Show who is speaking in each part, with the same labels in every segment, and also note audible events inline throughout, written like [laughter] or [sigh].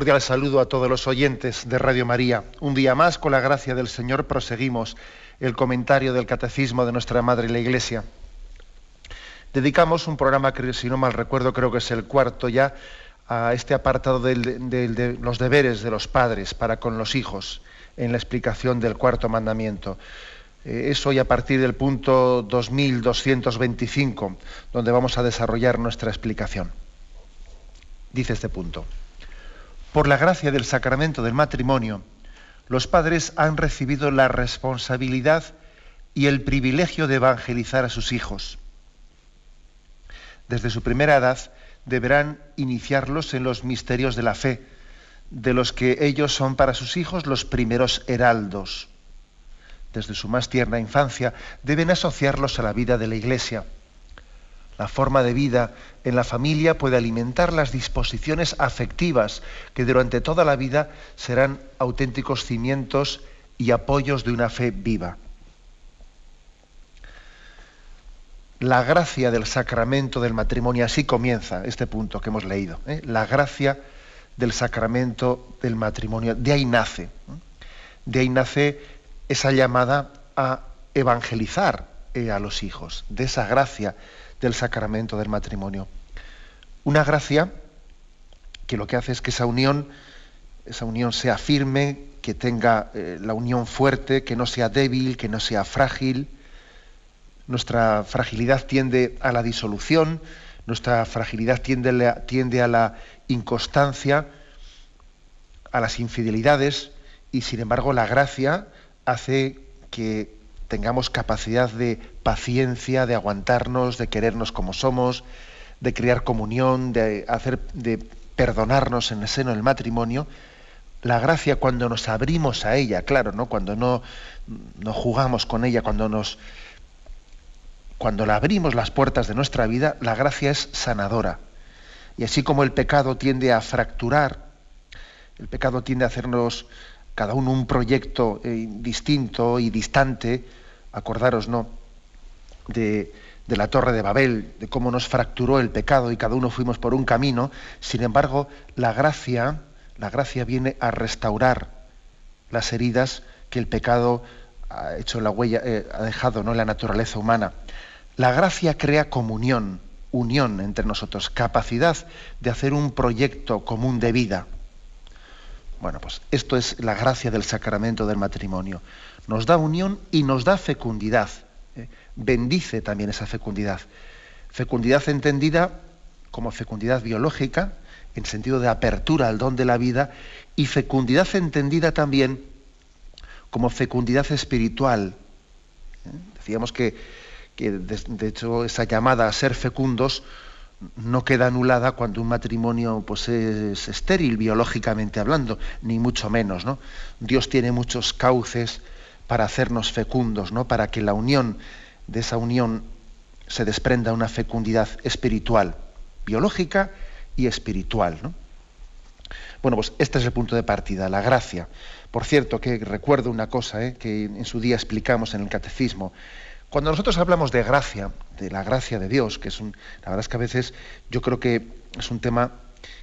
Speaker 1: Cordial saludo a todos los oyentes de Radio María. Un día más, con la gracia del Señor, proseguimos el comentario del Catecismo de nuestra Madre la Iglesia. Dedicamos un programa si no mal recuerdo, creo que es el cuarto ya, a este apartado de los deberes de los padres para con los hijos, en la explicación del cuarto mandamiento. Eh, es hoy a partir del punto 2225, donde vamos a desarrollar nuestra explicación. Dice este punto. Por la gracia del sacramento del matrimonio, los padres han recibido la responsabilidad y el privilegio de evangelizar a sus hijos. Desde su primera edad deberán iniciarlos en los misterios de la fe, de los que ellos son para sus hijos los primeros heraldos. Desde su más tierna infancia deben asociarlos a la vida de la Iglesia la forma de vida en la familia puede alimentar las disposiciones afectivas que durante toda la vida serán auténticos cimientos y apoyos de una fe viva. La gracia del sacramento del matrimonio, así comienza este punto que hemos leído. ¿eh? La gracia del sacramento del matrimonio, de ahí nace. De ahí nace esa llamada a evangelizar eh, a los hijos, de esa gracia del sacramento del matrimonio. Una gracia que lo que hace es que esa unión, esa unión sea firme, que tenga eh, la unión fuerte, que no sea débil, que no sea frágil. Nuestra fragilidad tiende a la disolución, nuestra fragilidad tiende, tiende a la inconstancia, a las infidelidades, y sin embargo la gracia hace que tengamos capacidad de paciencia, de aguantarnos, de querernos como somos, de crear comunión, de hacer, de perdonarnos en el seno del matrimonio. La gracia cuando nos abrimos a ella, claro, ¿no? Cuando no, no jugamos con ella, cuando nos cuando la abrimos las puertas de nuestra vida, la gracia es sanadora. Y así como el pecado tiende a fracturar, el pecado tiende a hacernos cada uno un proyecto eh, distinto y distante, acordaros, ¿no? De, la torre de Babel, de cómo nos fracturó el pecado y cada uno fuimos por un camino. Sin embargo, la gracia, la gracia viene a restaurar las heridas que el pecado ha hecho la huella, eh, ha dejado ¿no? en la naturaleza humana. La gracia crea comunión, unión entre nosotros, capacidad de hacer un proyecto común de vida. Bueno, pues esto es la gracia del sacramento del matrimonio nos da unión y nos da fecundidad. ¿eh? Bendice también esa fecundidad. Fecundidad entendida como fecundidad biológica, en sentido de apertura al don de la vida, y fecundidad entendida también como fecundidad espiritual. ¿eh? Decíamos que, de, hecho esa llamada a ser fecundos no queda anulada cuando un matrimonio pues, es estéril biológicamente hablando, ni mucho menos. ¿no? Dios tiene muchos cauces para hacernos fecundos, ¿no? para que la unión de esa unión se desprenda una fecundidad espiritual, biológica y espiritual. Bueno, pues este es el punto de partida, la gracia. Por cierto, que recuerdo una cosa ¿eh? que en su día explicamos en el catecismo. Cuando nosotros hablamos de gracia, de la gracia de Dios, que es un, la verdad es que a veces yo creo que es un tema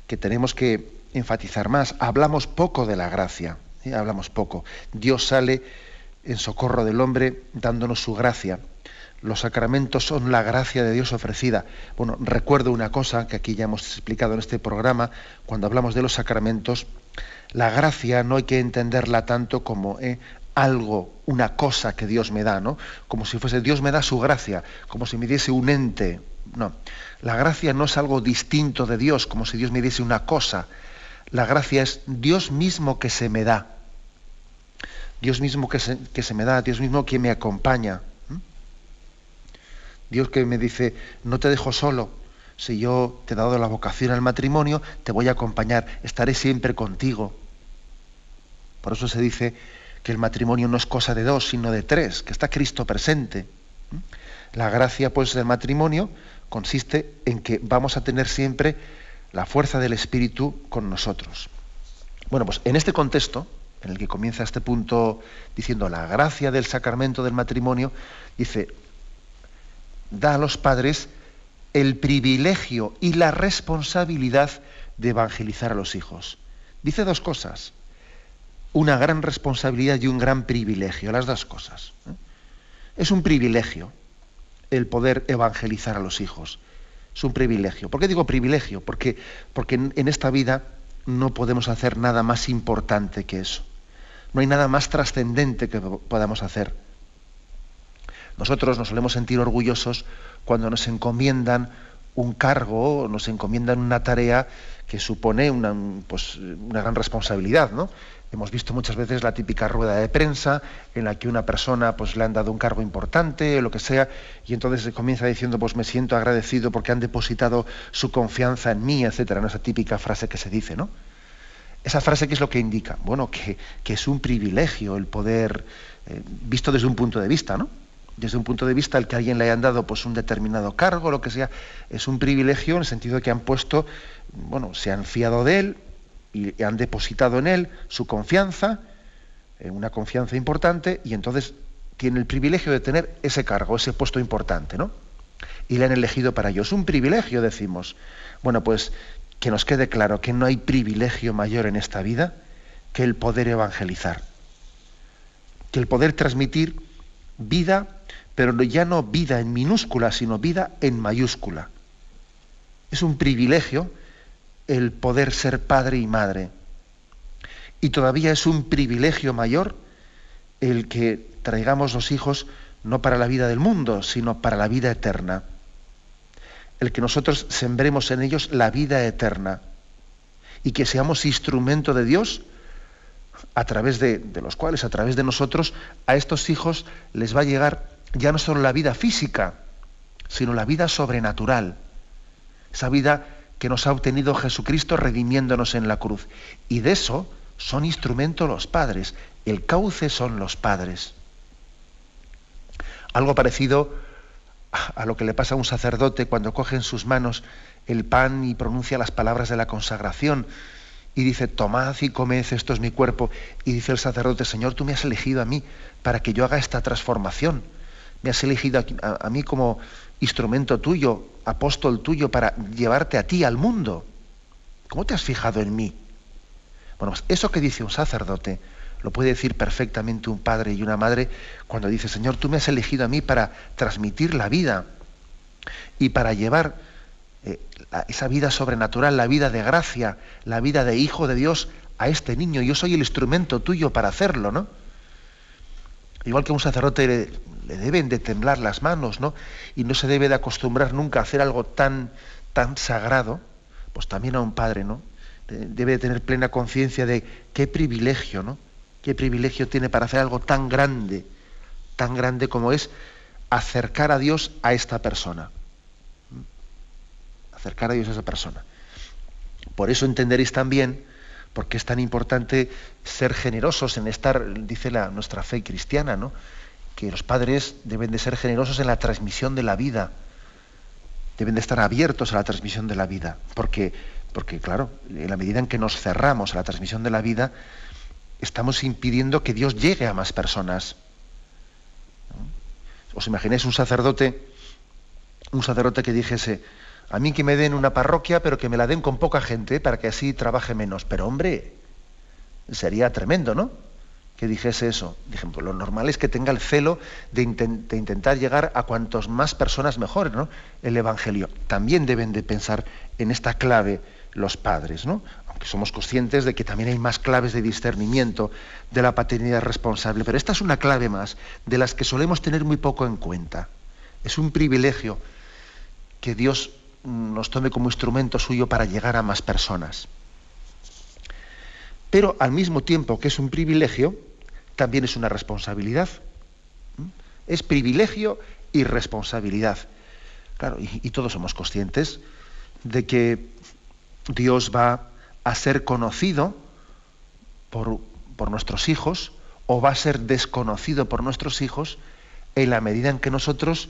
Speaker 1: que tenemos que enfatizar más. Hablamos poco de la gracia, ¿eh? hablamos poco. Dios sale en socorro del hombre, dándonos su gracia. Los sacramentos son la gracia de Dios ofrecida. Bueno, recuerdo una cosa que aquí ya hemos explicado en este programa, cuando hablamos de los sacramentos, la gracia no hay que entenderla tanto como eh, algo, una cosa que Dios me da, ¿no? Como si fuese Dios me da su gracia, como si me diese un ente. No, la gracia no es algo distinto de Dios, como si Dios me diese una cosa. La gracia es Dios mismo que se me da. Dios mismo que se, me da, Dios mismo que me acompaña. Dios que me dice, no te dejo solo, si yo te he dado la vocación al matrimonio, te voy a acompañar, estaré siempre contigo. Por eso se dice que el matrimonio no es cosa de dos, sino de tres, que está Cristo presente. La gracia pues del matrimonio consiste en que vamos a tener siempre la fuerza del Espíritu con nosotros. Bueno, pues en este contexto, en el que comienza este punto diciendo la gracia del sacramento del matrimonio, dice, da a los padres el privilegio y la responsabilidad de evangelizar a los hijos. Dice dos cosas, una gran responsabilidad y un gran privilegio, las dos cosas. ¿eh? Es un privilegio el poder evangelizar a los hijos. Es un privilegio. ¿Por qué digo privilegio? Porque, porque en esta vida no podemos hacer nada más importante que eso. No hay nada más trascendente que podamos hacer. Nosotros nos solemos sentir orgullosos cuando nos encomiendan un cargo, nos encomiendan una tarea que supone una, pues, una gran responsabilidad, ¿no? Hemos visto muchas veces la típica rueda de prensa en la que una persona pues, le han dado un cargo importante o lo que sea, y entonces se comienza diciendo, pues me siento agradecido porque han depositado su confianza en mí, etcétera, esa típica frase que se dice, ¿no? Esa frase, ¿qué es lo que indica? Bueno, que, es un privilegio el poder, eh, visto desde un punto de vista, ¿no? Desde un punto de vista el que alguien le hayan dado pues, un determinado cargo, lo que sea, es un privilegio en el sentido de que han puesto, bueno, se han fiado de él, y han depositado en él su confianza, eh, una confianza importante, y entonces tiene el privilegio de tener ese cargo, ese puesto importante, ¿no? Y le han elegido para ellos. Un privilegio, decimos. Bueno, pues que nos quede claro que no hay privilegio mayor en esta vida que el poder evangelizar. Que el poder transmitir vida, pero ya no vida en minúscula, sino vida en mayúscula. Es un privilegio el poder ser padre y madre. Y todavía es un privilegio mayor el que traigamos los hijos no para la vida del mundo, sino para la vida eterna. El que nosotros sembremos en ellos la vida eterna y que seamos instrumento de Dios a través de, los cuales, a través de nosotros, a estos hijos les va a llegar ya no solo la vida física, sino la vida sobrenatural, esa vida que nos ha obtenido Jesucristo redimiéndonos en la cruz. Y de eso son instrumentos los padres, el cauce son los padres. Algo parecido a lo que le pasa a un sacerdote cuando coge en sus manos el pan y pronuncia las palabras de la consagración y dice, tomad y comed, esto es mi cuerpo. Y dice el sacerdote, Señor, tú me has elegido a mí para que yo haga esta transformación. Me has elegido a, a mí como instrumento tuyo, apóstol tuyo, para llevarte a ti al mundo. ¿Cómo te has fijado en mí? Bueno, pues eso que dice un sacerdote lo puede decir perfectamente un padre y una madre cuando dice, Señor, tú me has elegido a mí para transmitir la vida y para llevar eh, esa vida sobrenatural, la vida de gracia, la vida de hijo de Dios a este niño. Yo soy el instrumento tuyo para hacerlo, ¿no? Igual que un sacerdote le deben de temblar las manos, ¿no? Y no se debe de acostumbrar nunca a hacer algo tan, tan sagrado, pues también a un padre, ¿no? Debe de tener plena conciencia de qué privilegio, ¿no? Qué privilegio tiene para hacer algo tan grande, tan grande como es acercar a Dios a esta persona. Acercar a Dios a esa persona. Por eso entenderéis también por qué es tan importante ser generosos en estar, dice nuestra fe cristiana, ¿no? que los padres deben de ser generosos en la transmisión de la vida, deben de estar abiertos a la transmisión de la vida, porque, porque claro, en la medida en que nos cerramos a la transmisión de la vida, estamos impidiendo que Dios llegue a más personas. ¿Os imagináis un sacerdote, un sacerdote que dijese, a mí que me den una parroquia, pero que me la den con poca gente para que así trabaje menos? Pero hombre, sería tremendo, ¿no? que dijese eso. Dije, lo normal es que tenga el celo de, intentar llegar a cuantos más personas mejor, ¿no? El Evangelio. También deben de pensar en esta clave los padres, ¿no? Somos conscientes de que también hay más claves de discernimiento de la paternidad responsable, pero esta es una clave más de las que solemos tener muy poco en cuenta. Es un privilegio que Dios nos tome como instrumento suyo para llegar a más personas. Pero al mismo tiempo que es un privilegio, también es una responsabilidad. ¿Mm? Es privilegio y responsabilidad. Claro, y, todos somos conscientes de que Dios va a ser conocido por, por nuestros hijos o va a ser desconocido por nuestros hijos en la medida en que nosotros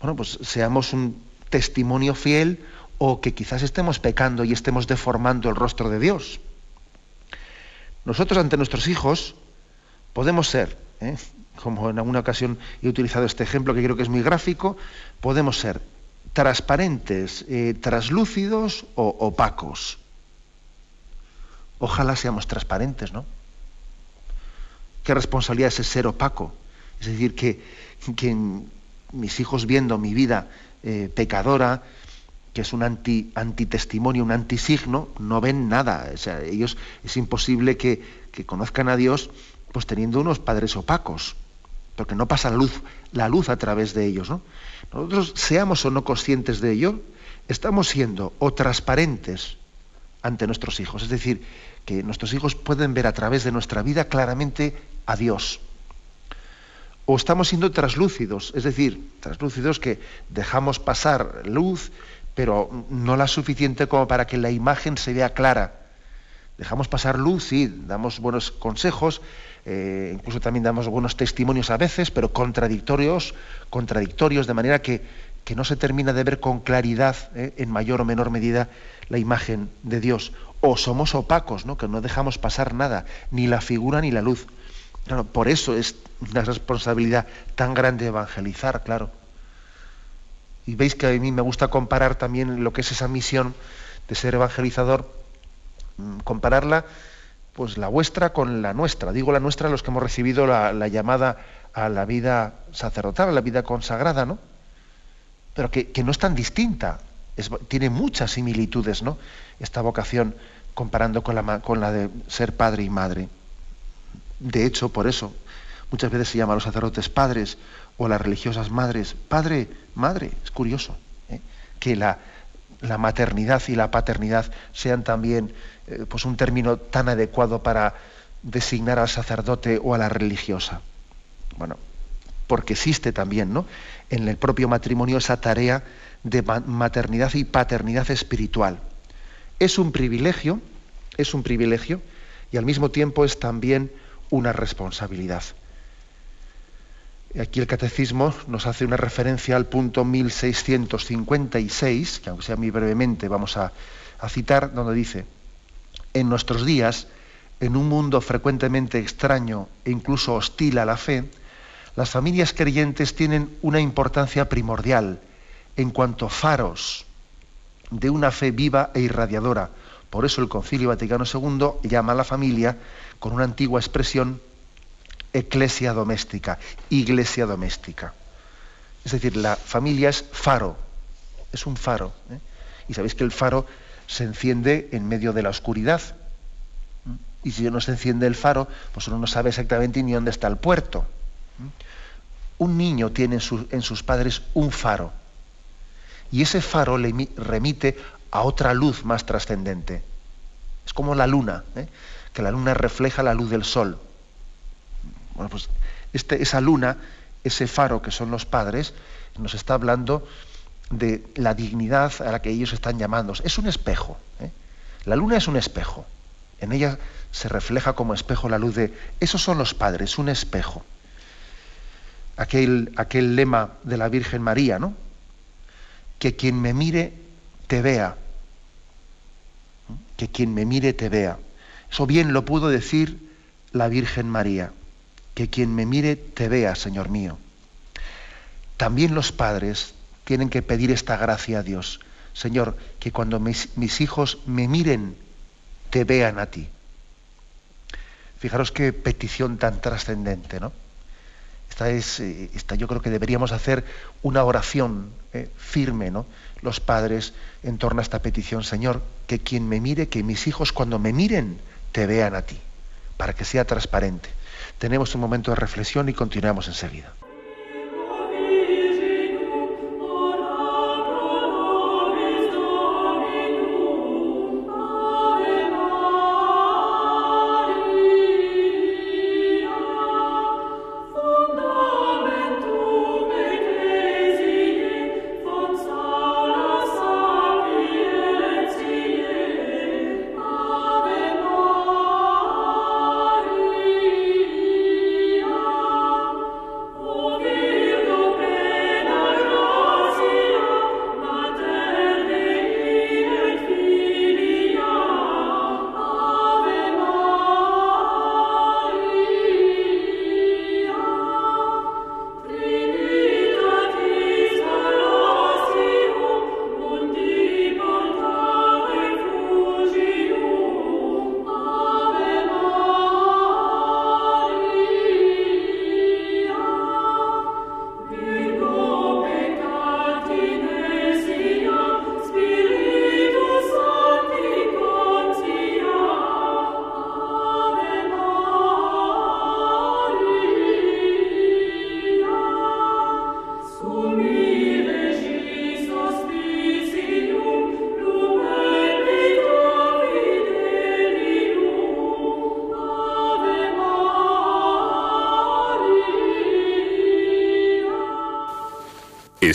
Speaker 1: bueno, pues seamos un testimonio fiel o que quizás estemos pecando y estemos deformando el rostro de Dios. Nosotros ante nuestros hijos podemos ser, ¿eh? como en alguna ocasión he utilizado este ejemplo que creo que es muy gráfico, podemos ser transparentes, eh, traslúcidos o opacos. Ojalá seamos transparentes, ¿no? Qué responsabilidad es ser opaco. Es decir, que, que mis hijos viendo mi vida eh, pecadora, que es un anti, antitestimonio, un antisigno, no ven nada. O sea, ellos es imposible que, que, conozcan a Dios pues teniendo unos padres opacos, porque no pasa la luz, la luz a través de ellos. ¿no? Nosotros, seamos o no conscientes de ello, estamos siendo o transparentes ante nuestros hijos. Es decir, que nuestros hijos pueden ver a través de nuestra vida claramente a Dios o estamos siendo traslúcidos, es decir, traslúcidos que dejamos pasar luz, pero no la suficiente como para que la imagen se vea clara. Dejamos pasar luz, sí, damos buenos consejos, eh, incluso también damos buenos testimonios a veces, pero contradictorios, contradictorios, de manera que, que no se termina de ver con claridad, eh, en mayor o menor medida, la imagen de Dios. O somos opacos, ¿no? que no dejamos pasar nada, ni la figura ni la luz por eso es una responsabilidad tan grande evangelizar, claro. Y veis que a mí me gusta comparar también lo que es esa misión de ser evangelizador, mm, compararla, pues la vuestra con la nuestra. Digo la nuestra los que hemos recibido la, llamada a la vida sacerdotal, a la vida consagrada, ¿no? Pero que, no es tan distinta, tiene muchas similitudes, ¿no? Esta vocación comparando con la, la de ser padre y madre. De hecho, por eso muchas veces se llama a los sacerdotes padres o a las religiosas madres. Padre, madre, es curioso ¿eh? que la, maternidad y la paternidad sean también eh, pues un término tan adecuado para designar al sacerdote o a la religiosa. Bueno, porque existe también ¿no? en el propio matrimonio esa tarea de maternidad y paternidad espiritual. Es un privilegio, es un privilegio, y al mismo tiempo es también una responsabilidad. Aquí el catecismo nos hace una referencia al punto 1656, que aunque sea muy brevemente vamos a, a citar, donde dice, en nuestros días, en un mundo frecuentemente extraño e incluso hostil a la fe, las familias creyentes tienen una importancia primordial en cuanto faros de una fe viva e irradiadora. Por eso el Concilio Vaticano II llama a la familia con una antigua expresión, eclesia doméstica, iglesia doméstica. Es decir, la familia es faro, es un faro. ¿eh? Y sabéis que el faro se enciende en medio de la oscuridad. Y si no se enciende el faro, pues uno no sabe exactamente ni dónde está el puerto. Un niño tiene en, sus padres un faro. Y ese faro le remite a otra luz más trascendente. Es como la luna. ¿eh? que la luna refleja la luz del sol. Bueno, pues este, esa luna, ese faro que son los padres, nos está hablando de la dignidad a la que ellos están llamando. Es un espejo. ¿eh? La luna es un espejo. En ella se refleja como espejo la luz de... Esos son los padres, un espejo. Aquel, aquel lema de la Virgen María, ¿no? Que quien me mire te vea. Que quien me mire te vea. Eso bien lo pudo decir la Virgen María, que quien me mire te vea, Señor mío. También los padres tienen que pedir esta gracia a Dios. Señor, que cuando mis, hijos me miren, te vean a ti. Fijaros qué petición tan trascendente, ¿no? Esta es, eh, yo creo que deberíamos hacer una oración eh, firme, ¿no? Los padres en torno a esta petición, Señor, que quien me mire, que mis hijos cuando me miren, te vean a ti, para que sea transparente. Tenemos un momento de reflexión y continuamos enseguida.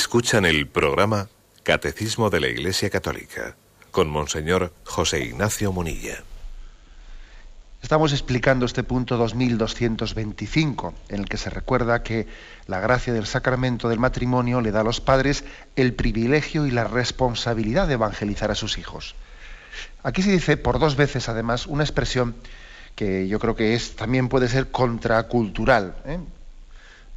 Speaker 2: Escuchan el programa Catecismo de la Iglesia Católica con Monseñor José Ignacio Munilla.
Speaker 1: Estamos explicando este punto 2225, en el que se recuerda que la gracia del sacramento del matrimonio le da a los padres el privilegio y la responsabilidad de evangelizar a sus hijos. Aquí se dice por dos veces, además, una expresión que yo creo que es, también puede ser contracultural. ¿eh?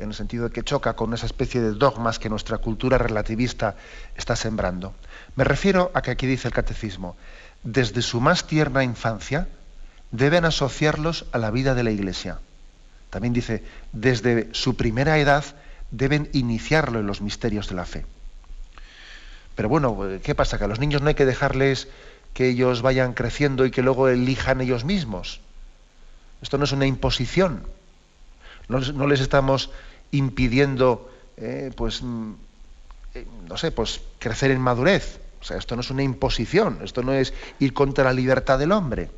Speaker 1: En el sentido de que choca con esa especie de dogmas que nuestra cultura relativista está sembrando. Me refiero a que aquí dice el catecismo, desde su más tierna infancia deben asociarlos a la vida de la Iglesia. También dice, desde su primera edad deben iniciarlo en los misterios de la fe. Pero bueno, ¿qué pasa? Que a los niños no hay que dejarles que ellos vayan creciendo y que luego elijan ellos mismos. Esto no es una imposición, no, les estamos impidiendo, eh, pues, mm, eh, no sé, pues crecer en madurez. O sea, esto no es una imposición, esto no es ir contra la libertad del hombre.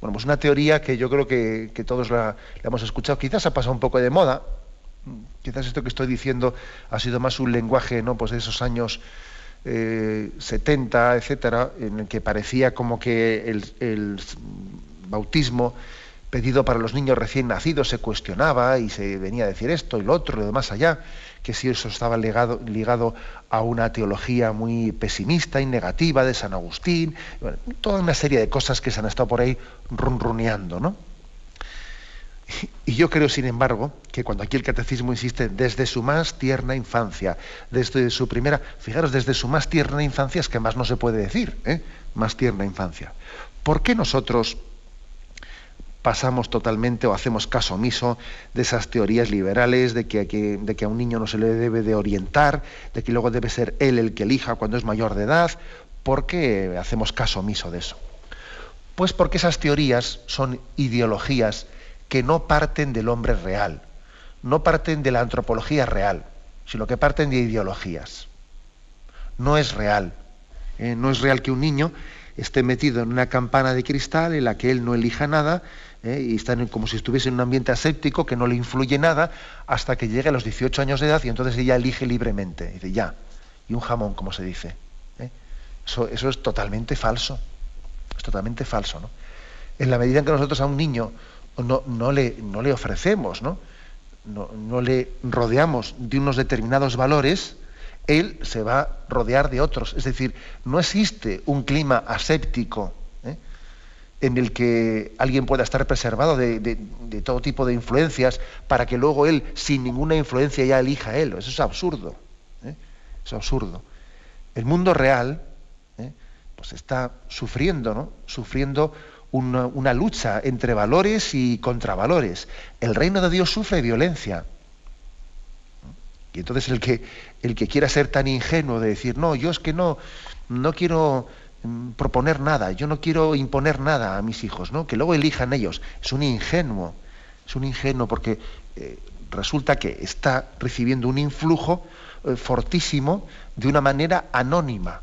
Speaker 1: Bueno, pues una teoría que yo creo que, todos la, hemos escuchado, quizás ha pasado un poco de moda, quizás esto que estoy diciendo ha sido más un lenguaje ¿no? pues de esos años 70, eh, etcétera, en el que parecía como que el bautismo pedido para los niños recién nacidos se cuestionaba y se venía a decir esto y lo otro, lo demás allá, que si eso estaba ligado, ligado a una teología muy pesimista y negativa de San Agustín, toda una serie de cosas que se han estado por ahí runruneando, ¿no? Y yo creo, sin embargo, que cuando aquí el catecismo insiste desde su más tierna infancia, desde su primera, fijaros, desde su más tierna infancia es que más no se puede decir, ¿eh? más tierna infancia. ¿Por qué nosotros pasamos totalmente o hacemos caso omiso de esas teorías liberales de que, de que a un niño no se le debe de orientar, de que luego debe ser él el que elija cuando es mayor de edad. ¿Por qué hacemos caso omiso de eso? Pues porque esas teorías son ideologías que no parten del hombre real, no parten de la antropología real, sino que parten de ideologías. No es real. ¿eh? no es real que un niño esté metido en una campana de cristal en la que él no elija nada ¿eh? y están como si estuviese en un ambiente aséptico que no le influye nada hasta que llegue a los 18 años de edad y entonces ella elige libremente. Y dice, ya, y un jamón, como se dice. ¿eh? Eso, eso, es totalmente falso. Es totalmente falso. ¿no? En la medida en que nosotros a un niño no, no, le, no le, ofrecemos, ¿no? No, no le rodeamos de unos determinados valores, él se va a rodear de otros. Es decir, no existe un clima aséptico en el que alguien pueda estar preservado de, todo tipo de influencias para que luego él, sin ninguna influencia, ya elija a él. Eso es absurdo. ¿eh? Es absurdo. El mundo real ¿eh? pues está sufriendo, ¿no? Sufriendo una, lucha entre valores y contravalores. El reino de Dios sufre violencia. Y entonces el que, el que quiera ser tan ingenuo de decir, no, yo es que no, no quiero proponer nada, yo no quiero imponer nada a mis hijos, ¿no? que luego elijan ellos. Es un ingenuo, es un ingenuo porque eh, resulta que está recibiendo un influjo eh, fortísimo de una manera anónima.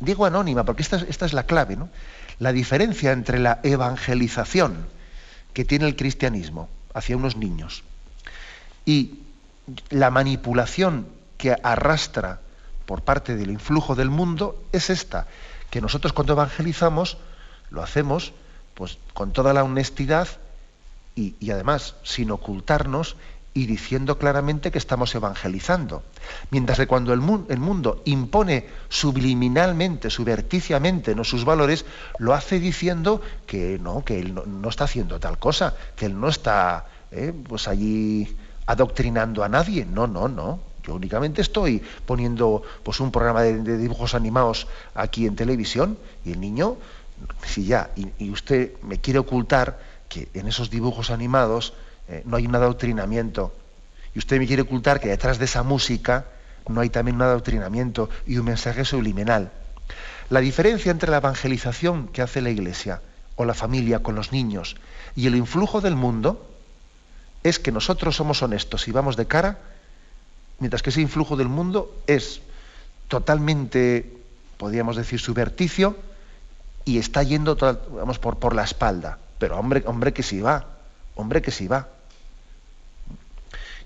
Speaker 1: Digo anónima porque esta, esta es la clave, ¿no? La diferencia entre la evangelización que tiene el cristianismo hacia unos niños y la manipulación que arrastra por parte del influjo del mundo es esta, que nosotros cuando evangelizamos lo hacemos pues con toda la honestidad y, además sin ocultarnos y diciendo claramente que estamos evangelizando. Mientras que cuando el, mundo impone subliminalmente, suberticiamente ¿no? sus valores, lo hace diciendo que no, que él no, está haciendo tal cosa, que él no está ¿eh? pues allí adoctrinando a nadie. No, no, no. Yo únicamente estoy poniendo pues, un programa de, dibujos animados aquí en televisión y el niño, si ya, y, usted me quiere ocultar que en esos dibujos animados eh, no hay un adoctrinamiento, y usted me quiere ocultar que detrás de esa música no hay también un adoctrinamiento y un mensaje subliminal. La diferencia entre la evangelización que hace la Iglesia o la familia con los niños y el influjo del mundo es que nosotros somos honestos y vamos de cara mientras que ese influjo del mundo es totalmente, podríamos decir, subverticio y está yendo vamos, por, por la espalda. Pero hombre, hombre que sí va, hombre que sí va.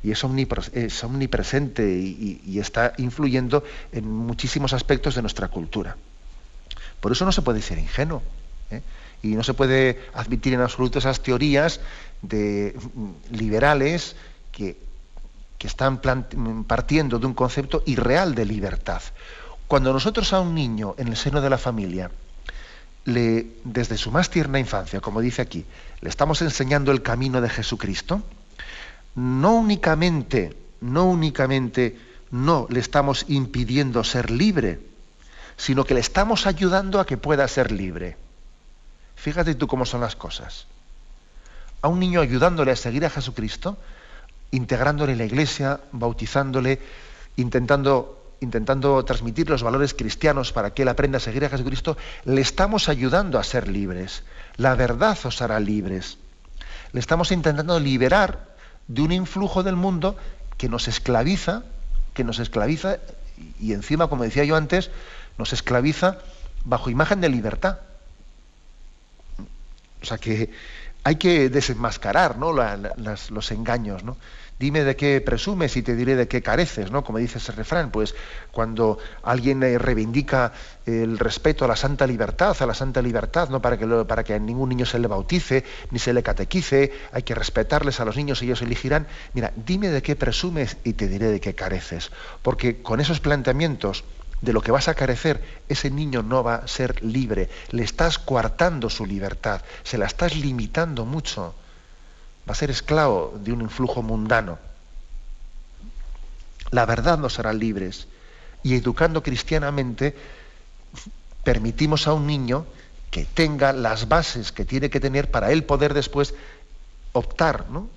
Speaker 1: y es, omnipresente y, está influyendo en muchísimos aspectos de nuestra cultura. Por eso no se puede ser ingenuo. ¿eh? Y no se puede admitir en absoluto esas teorías de mm, liberales que, que están partiendo de un concepto irreal de libertad. Cuando nosotros a un niño en el seno de la familia, le, desde su más tierna infancia, como dice aquí, le estamos enseñando el camino de Jesucristo, no únicamente, no únicamente no le estamos impidiendo ser libre, sino que le estamos ayudando a que pueda ser libre. Fíjate tú cómo son las cosas. A un niño ayudándole a seguir a Jesucristo, integrándole en la iglesia, bautizándole, intentando, intentando transmitir los valores cristianos para que él aprenda a seguir a Jesucristo, le estamos ayudando a ser libres. La verdad os hará libres. Le estamos intentando liberar de un influjo del mundo que nos esclaviza, que nos esclaviza y encima, como decía yo antes, nos esclaviza bajo imagen de libertad. O sea que hay que desenmascarar ¿no? los engaños. ¿no? Dime de qué presumes y te diré de qué careces, ¿no? Como dice ese refrán, pues cuando alguien eh, reivindica el respeto a la santa libertad, a la santa libertad, ¿no? Para que, para que a ningún niño se le bautice, ni se le catequice, hay que respetarles a los niños, ellos elegirán. Mira, dime de qué presumes y te diré de qué careces. Porque con esos planteamientos de lo que vas a carecer, ese niño no va a ser libre. Le estás coartando su libertad, se la estás limitando mucho va a ser esclavo de un influjo mundano. La verdad nos hará libres. Y educando cristianamente, permitimos a un niño que tenga las bases que tiene que tener para él poder después optar ¿no?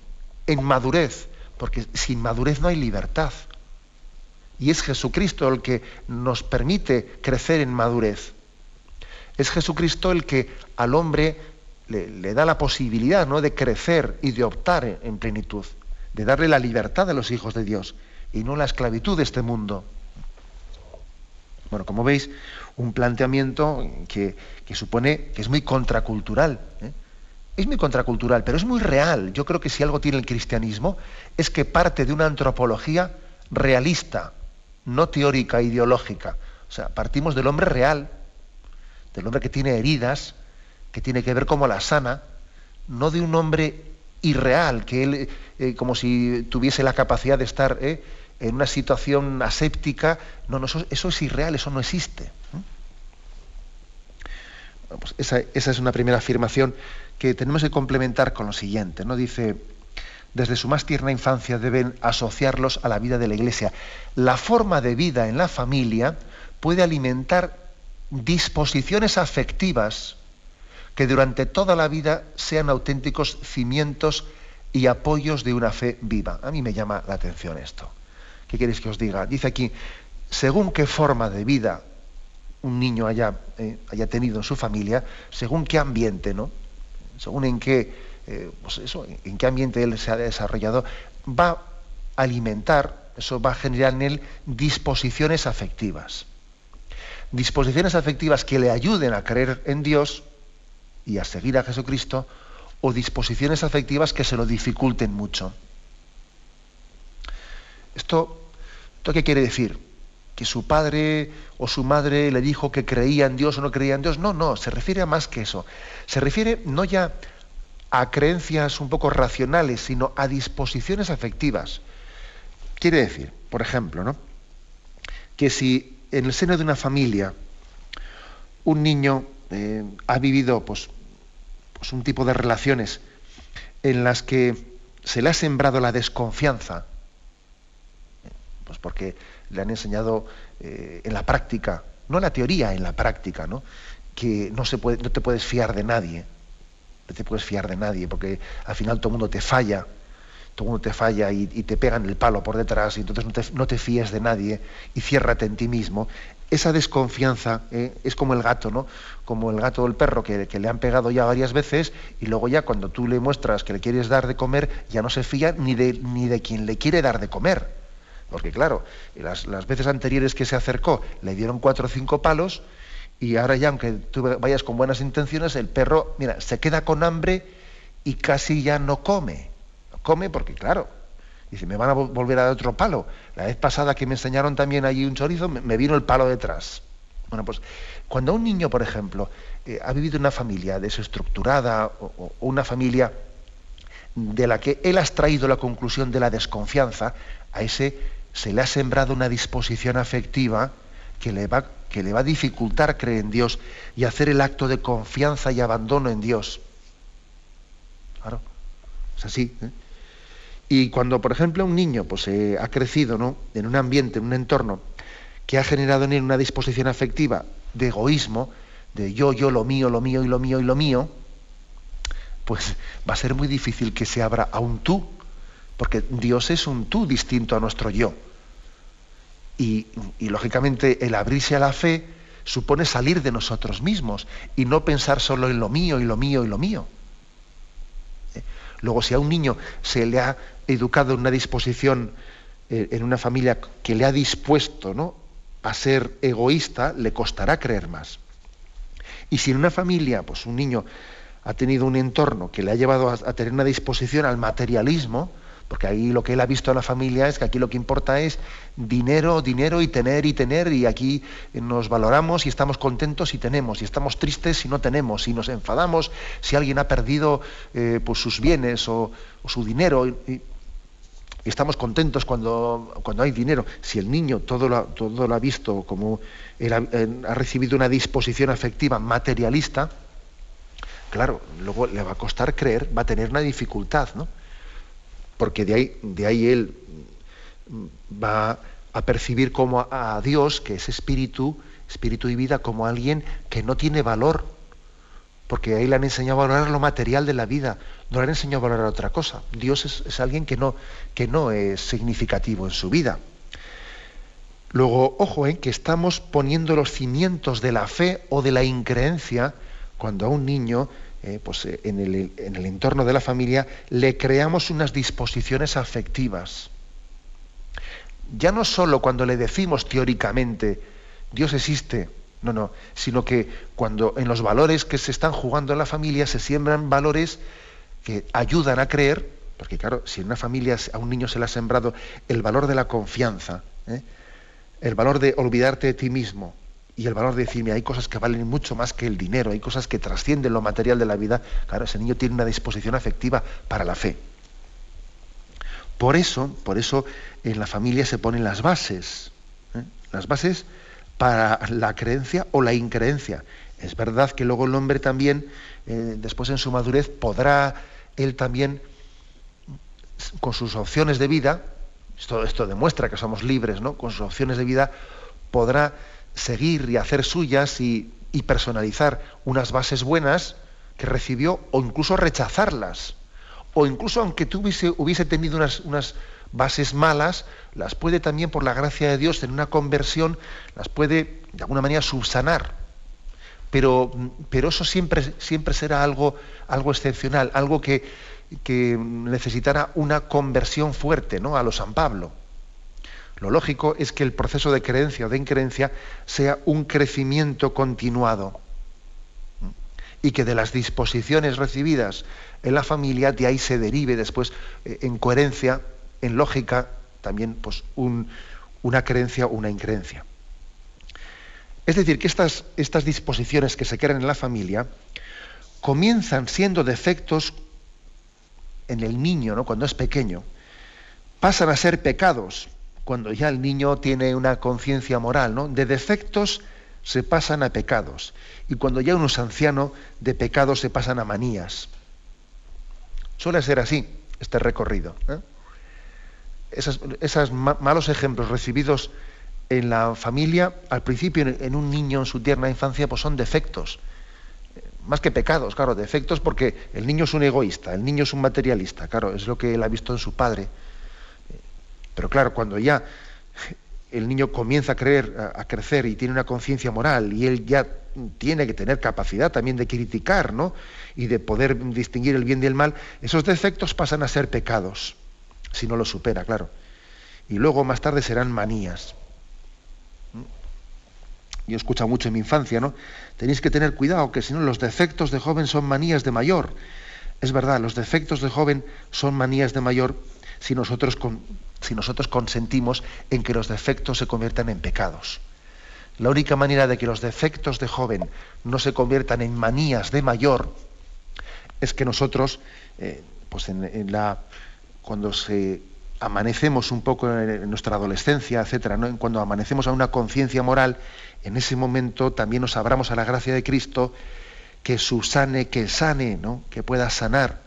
Speaker 1: en madurez, porque sin madurez no hay libertad. Y es Jesucristo el que nos permite crecer en madurez. Es Jesucristo el que al hombre le, da la posibilidad ¿no? de crecer y de optar en, plenitud, de darle la libertad a los hijos de Dios y no la esclavitud de este mundo. Bueno, como veis, un planteamiento que, supone que es muy contracultural. ¿eh? Es muy contracultural, pero es muy real. Yo creo que si algo tiene el cristianismo es que parte de una antropología realista, no teórica, ideológica. O sea, partimos del hombre real, del hombre que tiene heridas, que tiene que ver como la sana, no de un hombre irreal, que él, eh, como si tuviese la capacidad de estar eh, en una situación aséptica. No, no eso, es irreal, eso no existe. Pues esa, esa, es una primera afirmación que tenemos que complementar con lo siguiente. ¿no? Dice, desde su más tierna infancia deben asociarlos a la vida de la iglesia. La forma de vida en la familia puede alimentar disposiciones afectivas que durante toda la vida sean auténticos cimientos y apoyos de una fe viva. A mí me llama la atención esto. ¿Qué queréis que os diga? Dice aquí, según qué forma de vida un niño haya, eh, haya tenido en su familia, según qué ambiente, ¿no? Según en qué, eh, pues eso, en qué ambiente él se ha desarrollado, va a alimentar, eso va a generar en él disposiciones afectivas. Disposiciones afectivas que le ayuden a creer en Dios, y a seguir a Jesucristo o disposiciones afectivas que se lo dificulten mucho. ¿Esto, ¿Esto qué quiere decir? ¿Que su padre o su madre le dijo que creía en Dios o no creía en Dios? No, no, se refiere a más que eso. Se refiere no ya a creencias un poco racionales, sino a disposiciones afectivas. Quiere decir, por ejemplo, ¿no? que si en el seno de una familia un niño eh, ha vivido pues, pues, un tipo de relaciones en las que se le ha sembrado la desconfianza, pues porque le han enseñado eh, en la práctica, no en la teoría, en la práctica, ¿no? que no, se puede, no te puedes fiar de nadie, no te puedes fiar de nadie, porque al final todo el mundo te falla, todo el mundo te falla y, te pegan el palo por detrás, y entonces no te, no te fíes de nadie y ciérrate en ti mismo esa desconfianza eh, es como el gato, ¿no? Como el gato o el perro que, le han pegado ya varias veces y luego ya cuando tú le muestras que le quieres dar de comer, ya no se fía ni de, ni de quien le quiere dar de comer. Porque claro, las, las veces anteriores que se acercó le dieron cuatro o cinco palos y ahora ya, aunque tú vayas con buenas intenciones, el perro, mira, se queda con hambre y casi ya no come. come porque claro, Dice, me van a volver a dar otro palo. La vez pasada que me enseñaron también allí un chorizo, me vino el palo detrás. Bueno, pues cuando un niño, por ejemplo, eh, ha vivido una familia desestructurada o, una familia de la que él ha extraído la conclusión de la desconfianza, a ese se le ha sembrado una disposición afectiva que le va, que le va a dificultar creer en Dios y hacer el acto de confianza y abandono en Dios. Claro, es así. ¿eh? Y cuando, por ejemplo, un niño pues, eh, ha crecido ¿no? en un ambiente, en un entorno que ha generado en él una disposición afectiva de egoísmo, de yo, yo, lo mío, lo mío y lo mío y lo mío, pues va a ser muy difícil que se abra a un tú, porque Dios es un tú distinto a nuestro yo. Y, lógicamente el abrirse a la fe supone salir de nosotros mismos y no pensar solo en lo mío y lo mío y lo mío. Luego, si a un niño se le ha educado en una disposición, eh, en una familia que le ha dispuesto ¿no? a ser egoísta, le costará creer más. Y si en una familia, pues un niño ha tenido un entorno que le ha llevado a tener una disposición al materialismo, porque ahí lo que él ha visto en la familia es que aquí lo que importa es dinero, dinero y tener y tener, y aquí nos valoramos y estamos contentos si tenemos, y estamos tristes si no tenemos, y nos enfadamos si alguien ha perdido eh, pues sus bienes o, su dinero. Y, estamos contentos cuando, cuando hay dinero. Si el niño todo lo, todo lo ha visto como ha, ha recibido una disposición afectiva materialista, claro, luego le va a costar creer, va a tener una dificultad, ¿no? Porque de ahí, de ahí él va a percibir como a Dios, que es espíritu, espíritu y vida, como alguien que no tiene valor, porque ahí le han enseñado a valorar lo material de la vida, no le han enseñado a valorar otra cosa. Dios es, alguien que no, que no es significativo en su vida. Luego, ojo, en que estamos poniendo los cimientos de la fe o de la increencia cuando a un niño eh, pues, eh, en, el, en el entorno de la familia, le creamos unas disposiciones afectivas. Ya no solo cuando le decimos teóricamente, Dios existe, no, no, sino que cuando en los valores que se están jugando en la familia se siembran valores que ayudan a creer, porque claro, si en una familia a un niño se le ha sembrado el valor de la confianza, ¿eh? el valor de olvidarte de ti mismo, y el valor de decirme, hay cosas que valen mucho más que el dinero, hay cosas que trascienden lo material de la vida, claro, ese niño tiene una disposición afectiva para la fe. Por eso, por eso en la familia se ponen las bases, ¿eh? las bases para la creencia o la increencia. Es verdad que luego el hombre también, eh, después en su madurez, podrá él también, con sus opciones de vida, esto, esto demuestra que somos libres, ¿no? Con sus opciones de vida, podrá seguir y hacer suyas y, personalizar unas bases buenas que recibió o incluso rechazarlas. O incluso aunque tú hubiese, tenido unas, unas, bases malas, las puede también por la gracia de Dios en una conversión, las puede de alguna manera subsanar. Pero, pero eso siempre, siempre será algo, algo excepcional, algo que, que necesitará una conversión fuerte ¿no? a lo San Pablo. Lo lógico es que el proceso de creencia o de increencia sea un crecimiento continuado y que de las disposiciones recibidas en la familia de ahí se derive después eh, en coherencia, en lógica, también pues, una creencia o una increencia. Es decir, que estas, estas disposiciones que se crean en la familia comienzan siendo defectos en el niño, ¿no? cuando es pequeño, pasan a ser pecados cuando ya el niño tiene una conciencia moral, ¿no? De defectos se pasan a pecados. Y cuando ya uno es anciano, de pecados se pasan a manías. Suele ser así este recorrido. ¿eh? Esos, malos ejemplos recibidos en la familia, al principio en un niño en su tierna infancia, pues son defectos. Más que pecados, claro, defectos porque el niño es un egoísta, el niño es un materialista, claro, es lo que él ha visto en su padre. Pero claro, cuando ya el niño comienza a creer, a, crecer y tiene una conciencia moral y él ya tiene que tener capacidad también de criticar, ¿no? Y de poder distinguir el bien y el mal, esos defectos pasan a ser pecados, si no lo supera, claro. Y luego más tarde serán manías. Yo he mucho en mi infancia, ¿no? Tenéis que tener cuidado, que si no los defectos de joven son manías de mayor. Es verdad, los defectos de joven son manías de mayor si nosotros, si nosotros consentimos en que los defectos se conviertan en pecados. La única manera de que los defectos de joven no se conviertan en manías de mayor es que nosotros, eh, pues en, la, cuando se amanecemos un poco en, nuestra adolescencia, etcétera, ¿no? cuando amanecemos a una conciencia moral, en ese momento también nos abramos a la gracia de Cristo que subsane, que sane, ¿no? que pueda sanar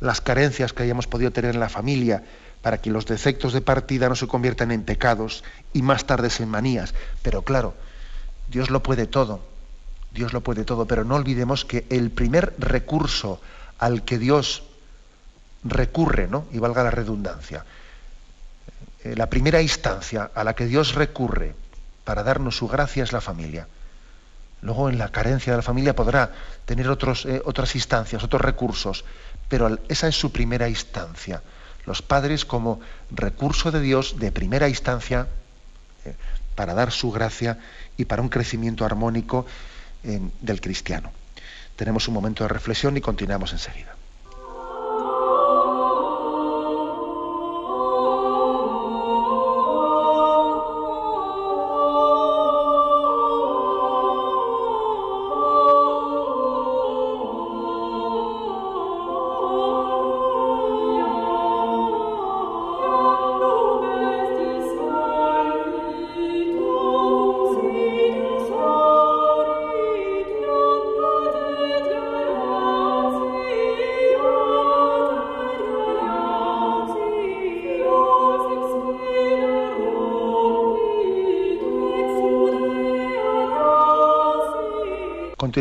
Speaker 1: las carencias que hayamos podido tener en la familia, para que los defectos de partida no se conviertan en pecados y más tarde en manías. Pero claro, Dios lo puede todo, Dios lo puede todo, pero no olvidemos que el primer recurso al que Dios recurre, ¿no? y valga la redundancia, eh, la primera instancia a la que Dios recurre para darnos su gracia es la familia. Luego en la carencia de la familia podrá tener otros, eh, otras instancias, otros recursos, pero esa es su primera instancia los padres como recurso de Dios de primera instancia eh, para dar su gracia y para un crecimiento armónico del cristiano. Tenemos un momento de reflexión y continuamos enseguida.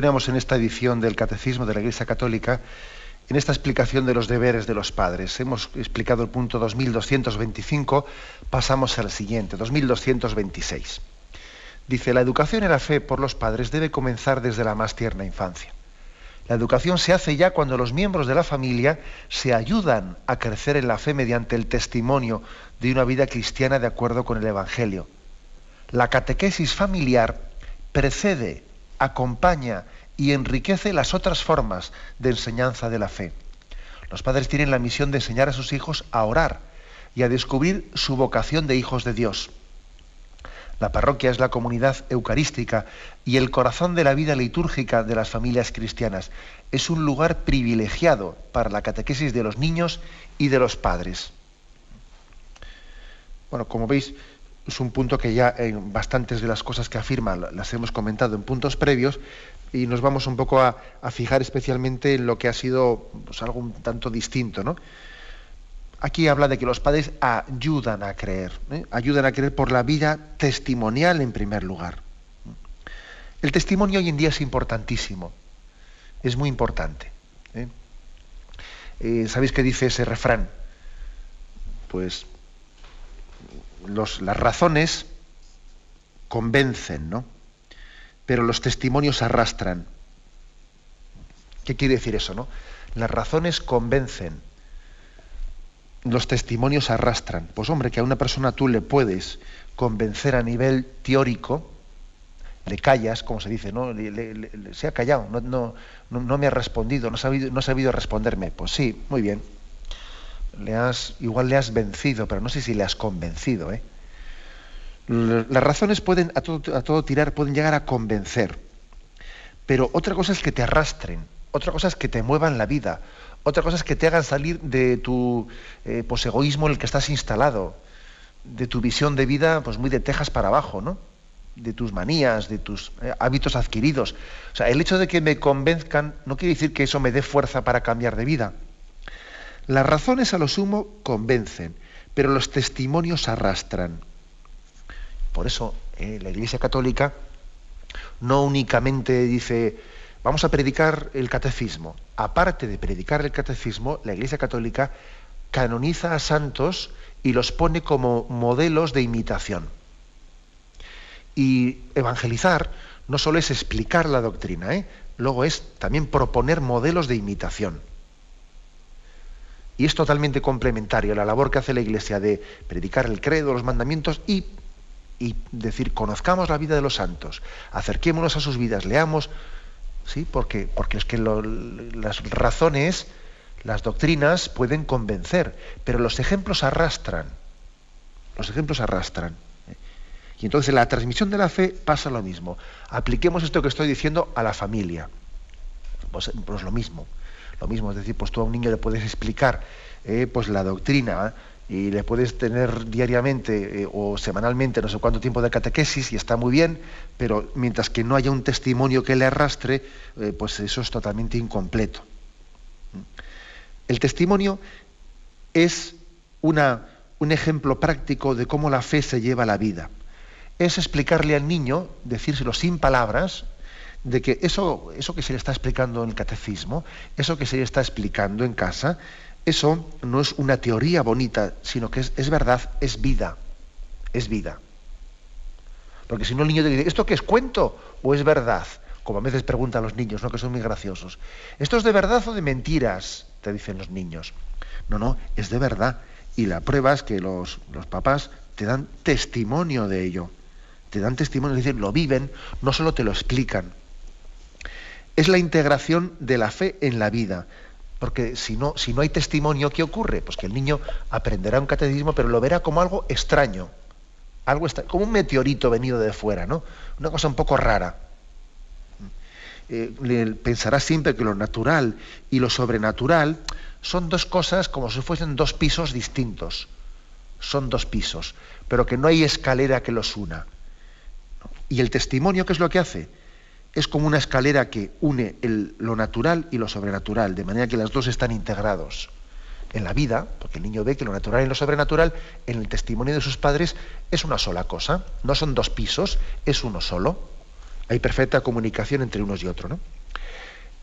Speaker 1: Continuamos en esta edición del Catecismo de la Iglesia Católica, en esta explicación de los deberes de los padres. Hemos explicado el punto 2225, pasamos al siguiente, 2226. Dice, la educación en la fe por los padres debe comenzar desde la más tierna infancia. La educación se hace ya cuando los miembros de la familia se ayudan a crecer en la fe mediante el testimonio de una vida cristiana de acuerdo con el Evangelio. La catequesis familiar precede acompaña y enriquece las otras formas de enseñanza de la fe. Los padres tienen la misión de enseñar a sus hijos a orar y a descubrir su vocación de hijos de Dios. La parroquia es la comunidad eucarística y el corazón de la vida litúrgica de las familias cristianas. Es un lugar privilegiado para la catequesis de los niños y de los padres. Bueno, como veis, es un punto que ya en bastantes de las cosas que afirma las hemos comentado en puntos previos y nos vamos un poco a, fijar especialmente en lo que ha sido pues, algo un tanto distinto. ¿no? Aquí habla de que los padres ayudan a creer, ¿eh? ayudan a creer por la vida testimonial en primer lugar. El testimonio hoy en día es importantísimo, es muy importante. ¿eh? Eh, ¿Sabéis qué dice ese refrán? Pues las razones convencen, ¿no? Pero los testimonios arrastran. ¿Qué quiere decir eso, no? Las razones convencen, los testimonios arrastran. Pues hombre, que a una persona tú le puedes convencer a nivel teórico, le callas, como se dice, ¿no? se ha callado, no, no, me ha respondido, no ha, sabido, no ha sabido responderme. Pues sí, muy bien, le has, igual le has vencido, pero no sé si le has convencido. ¿eh? Las razones pueden, a todo, tirar, pueden llegar a convencer. Pero otra cosa es que te arrastren, otra cosa es que te muevan la vida, otra cosa es que te hagan salir de tu eh, posegoísmo en el que estás instalado, de tu visión de vida, pues muy de tejas para abajo, ¿no? de tus manías, de tus eh, hábitos adquiridos. O sea, el hecho de que me convenzcan no quiere decir que eso me dé fuerza para cambiar de vida. Las razones a lo sumo convencen, pero los testimonios arrastran. Por eso eh, la Iglesia Católica no únicamente dice, vamos a predicar el catecismo. Aparte de predicar el catecismo, la Iglesia Católica canoniza a santos y los pone como modelos de imitación. Y evangelizar no solo es explicar la doctrina, ¿eh? luego es también proponer modelos de imitación. Y es totalmente complementario la labor que hace la Iglesia de predicar el credo, los mandamientos y, decir, conozcamos la vida de los santos, acerquémonos a sus vidas, leamos, ¿sí? Porque, porque es que las razones, Las doctrinas pueden convencer, pero los ejemplos arrastran. Los ejemplos arrastran. Y entonces en la transmisión de la fe pasa lo mismo. Apliquemos esto que estoy diciendo a la familia. Pues, pues lo mismo. Lo mismo, es decir, pues tú a un niño le puedes explicar eh, pues la doctrina y le puedes tener diariamente eh, o semanalmente no sé cuánto tiempo de catequesis y está muy bien, pero mientras que no haya un testimonio que le arrastre, eh, pues eso es totalmente incompleto. El testimonio es una, un ejemplo práctico de cómo la fe se lleva a la vida. Es explicarle al niño, decírselo sin palabras, de que eso, eso que se le está explicando en el catecismo, eso que se le está explicando en casa, eso no es una teoría bonita, sino que es, verdad, es vida, es vida. Porque si no el niño te dice, ¿esto qué es cuento o es verdad? Como a veces preguntan los niños, ¿no? que son muy graciosos. ¿Esto es de verdad o de mentiras? Te dicen los niños. No, no, es de verdad. Y la prueba es que los, los papás te dan testimonio de ello. Te dan testimonio, es decir, lo viven, no solo te lo explican. Es la integración de la fe en la vida. Porque si no, si no hay testimonio, ¿qué ocurre? Pues que el niño aprenderá un catecismo, pero lo verá como algo extraño, algo como un meteorito venido de fuera, ¿no? Una cosa un poco rara. Eh, pensará siempre que lo natural y lo sobrenatural son dos cosas como si fuesen dos pisos distintos. Son dos pisos, pero que no hay escalera que los una. Y el testimonio, ¿qué es lo que hace? Es como una escalera que une lo natural y lo sobrenatural, de manera que las dos están integrados en la vida, porque el niño ve que lo natural y lo sobrenatural en el testimonio de sus padres es una sola cosa, no son dos pisos, es uno solo. Hay perfecta comunicación entre unos y otros.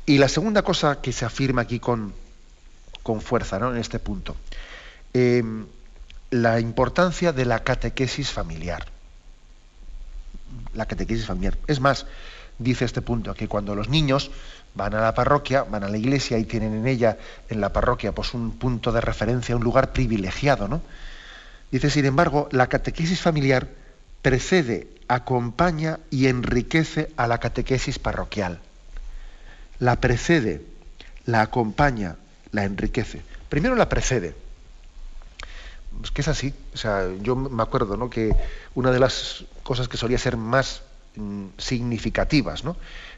Speaker 1: Y la segunda cosa que se afirma aquí con, con fuerza ¿no? en este punto, eh, la importancia de la catequesis familiar. La catequesis familiar. Es más, dice este punto, que cuando los niños van a la parroquia, van a la iglesia y tienen en ella, en la parroquia, pues un punto de referencia, un lugar privilegiado, ¿no? Dice, sin embargo, la catequesis familiar precede, acompaña y enriquece a la catequesis parroquial. La precede, la acompaña, la enriquece. Primero la precede. Es que es así. O sea, yo me acuerdo ¿no? que una de las cosas que solía ser más significativas, ¿no?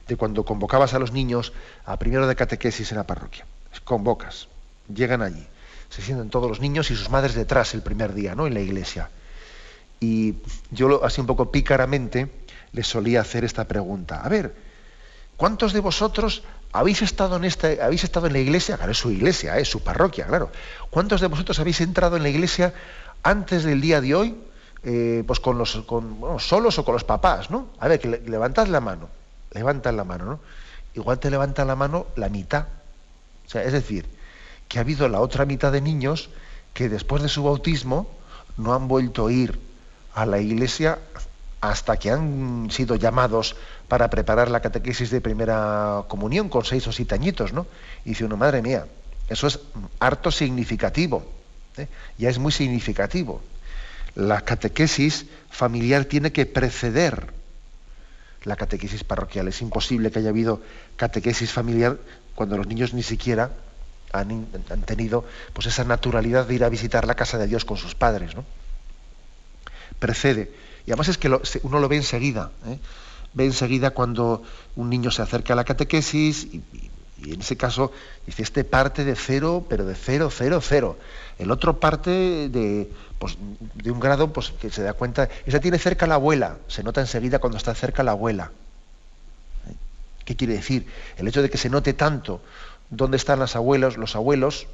Speaker 1: De cuando convocabas a los niños a primero de catequesis en la parroquia. Convocas, llegan allí, se sienten todos los niños y sus madres detrás el primer día, ¿no? En la iglesia. Y yo así un poco pícaramente les solía hacer esta pregunta. A ver, ¿cuántos de vosotros habéis estado en esta, habéis estado en la iglesia? Claro, es su iglesia, es su parroquia, claro. ¿Cuántos de vosotros habéis entrado en la iglesia antes del día de hoy eh, pues con los con, solos o con los papás, ¿no? A ver, que levantad la mano, levantad la mano, ¿no? Igual te levanta la mano la mitad. O sea, es decir, que ha habido la otra mitad de niños que después de su bautismo no han vuelto a ir a la iglesia hasta que han sido llamados para preparar la catequesis de primera comunión con seis o siete añitos, ¿no? Y dice uno, madre mía, eso es harto significativo, ¿eh? ya es muy significativo la catequesis familiar tiene que preceder la catequesis parroquial. Es imposible que haya habido catequesis familiar cuando los niños ni siquiera han, tenido pues, esa naturalidad de ir a visitar la casa de Dios con sus padres. ¿no? Precede. Y además es que uno lo ve enseguida. ¿eh? Ve enseguida cuando un niño se acerca a la catequesis y, y en ese caso dice, este parte de cero, pero de cero, cero, cero. El otro parte de, pues, de un grado pues, que se da cuenta, esa tiene cerca la abuela, se nota enseguida cuando está cerca la abuela. ¿Qué quiere decir? El hecho de que se note tanto dónde están las abuelos, los abuelos,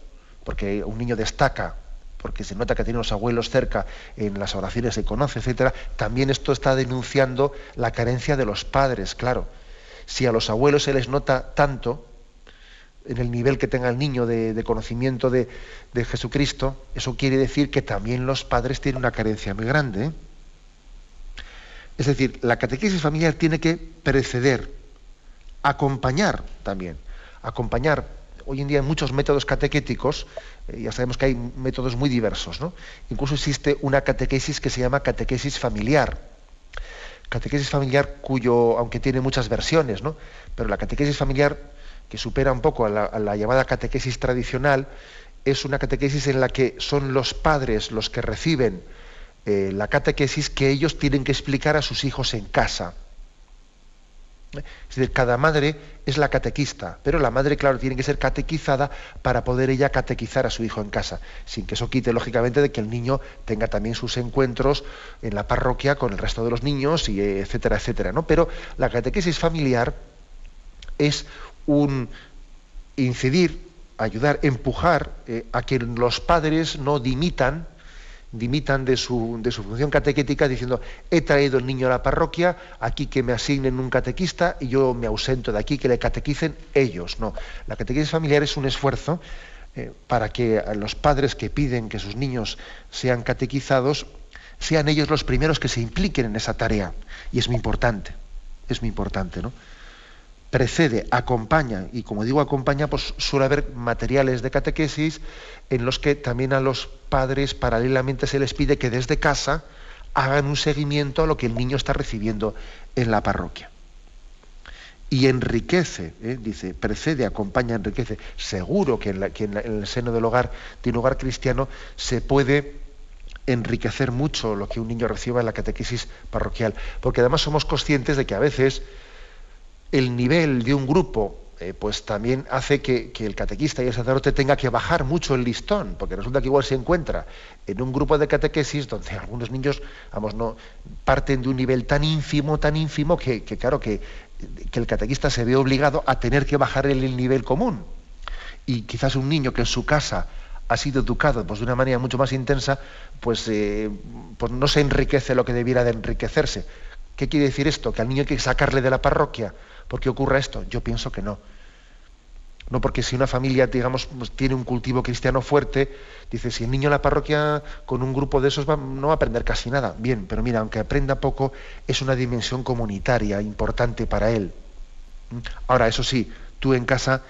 Speaker 1: porque un niño destaca, porque se nota que tiene los abuelos cerca, en las oraciones se conoce, etcétera, también esto está denunciando la carencia de los padres, claro. Si a los abuelos se les nota tanto, en el nivel que tenga el niño de, conocimiento de, Jesucristo, eso quiere decir que también los padres tienen una carencia muy grande. ¿eh? Es decir, la catequesis familiar tiene que preceder, acompañar también, acompañar. Hoy en día hay muchos métodos catequéticos, eh, ya sabemos que hay métodos muy diversos, ¿no? Incluso existe una catequesis que se llama catequesis familiar. Catequesis familiar cuyo, aunque tiene muchas versiones, ¿no? Pero la catequesis familiar que supera un poco a la, llamada catequesis tradicional, es una catequesis en la que son los padres los que reciben eh, la catequesis que ellos tienen que explicar a sus hijos en casa. Es decir, cada madre es la catequista, pero la madre, claro, tiene que ser catequizada para poder ella catequizar a su hijo en casa, sin que eso quite, lógicamente, de que el niño tenga también sus encuentros en la parroquia con el resto de los niños, y etcétera, etcétera. ¿no? Pero la catequesis familiar es un incidir, ayudar, empujar eh, a que los padres no dimitan dimitan de su, de su función catequética diciendo, he traído el niño a la parroquia, aquí que me asignen un catequista y yo me ausento de aquí, que le catequicen ellos. No, la catequesis familiar es un esfuerzo eh, para que los padres que piden que sus niños sean catequizados, sean ellos los primeros que se impliquen en esa tarea. Y es muy importante, es muy importante, ¿no? Precede, acompaña, y como digo acompaña, pues suele haber materiales de catequesis en los que también a los padres paralelamente se les pide que desde casa hagan un seguimiento a lo que el niño está recibiendo en la parroquia. Y enriquece, ¿eh? dice, precede, acompaña, enriquece. Seguro que, en, que en, el seno del hogar, de un hogar cristiano, se puede enriquecer mucho lo que un niño reciba en la catequesis parroquial. Porque además somos conscientes de que a veces el nivel de un grupo eh, pues también hace que, el catequista y el sacerdote tenga que bajar mucho el listón, porque resulta que igual se encuentra en un grupo de catequesis donde algunos niños, vamos, no, parten de un nivel tan ínfimo, tan ínfimo, que, claro, que, el catequista se ve obligado a tener que bajar el, nivel común. Y quizás un niño que en su casa ha sido educado pues, de una manera mucho más intensa, pues, eh, pues no se enriquece lo que debiera de enriquecerse. ¿Qué quiere decir esto? ¿Que al niño hay que sacarle de la parroquia? ¿Por qué ocurre esto? Yo pienso que no. No porque si una familia, digamos, pues, tiene un cultivo cristiano fuerte, dice, si el niño en la parroquia con un grupo de esos no va a aprender casi nada. Bien, pero mira, aunque aprenda poco, es una dimensión comunitaria importante para él. ¿Mm? Ahora, eso sí, tú en casa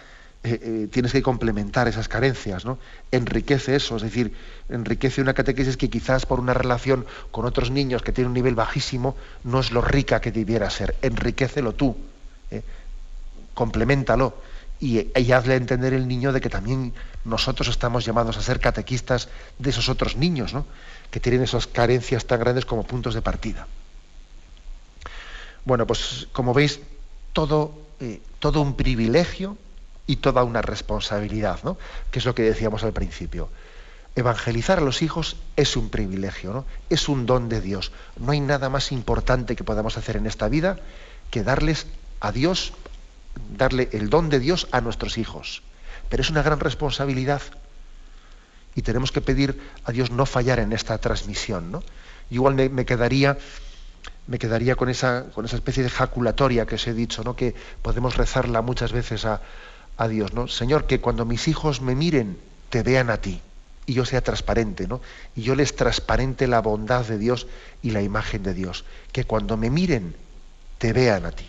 Speaker 1: eh, eh, tienes que complementar esas carencias, ¿no? Enriquece eso, es decir, enriquece una catequesis que quizás por una relación con otros niños que tienen un nivel bajísimo no es lo rica que debiera ser. Enriquecelo tú. ¿Eh? complementalo y, hazle entender el niño de que también nosotros estamos llamados a ser catequistas de esos otros niños, que tienen esas carencias tan grandes como puntos de partida. Bueno, pues como veis, todo, eh, todo un privilegio y toda una responsabilidad, ¿no? que es lo que decíamos al principio. Evangelizar a los hijos es un privilegio, ¿no? es un don de Dios. No hay nada más importante que podamos hacer en esta vida que darles a Dios, darle el don de Dios a nuestros hijos. Pero es una gran responsabilidad y tenemos que pedir a Dios no fallar en esta transmisión. ¿no? Igual me, quedaría, me quedaría con, esa, con esa especie de jaculatoria que os he dicho, ¿no? que podemos rezarla muchas veces a, a Dios. ¿no? Señor, que cuando mis hijos me miren, te vean a ti y yo sea transparente, ¿no? Y yo les transparente la bondad de Dios y la imagen de Dios. Que cuando me miren, te vean a ti.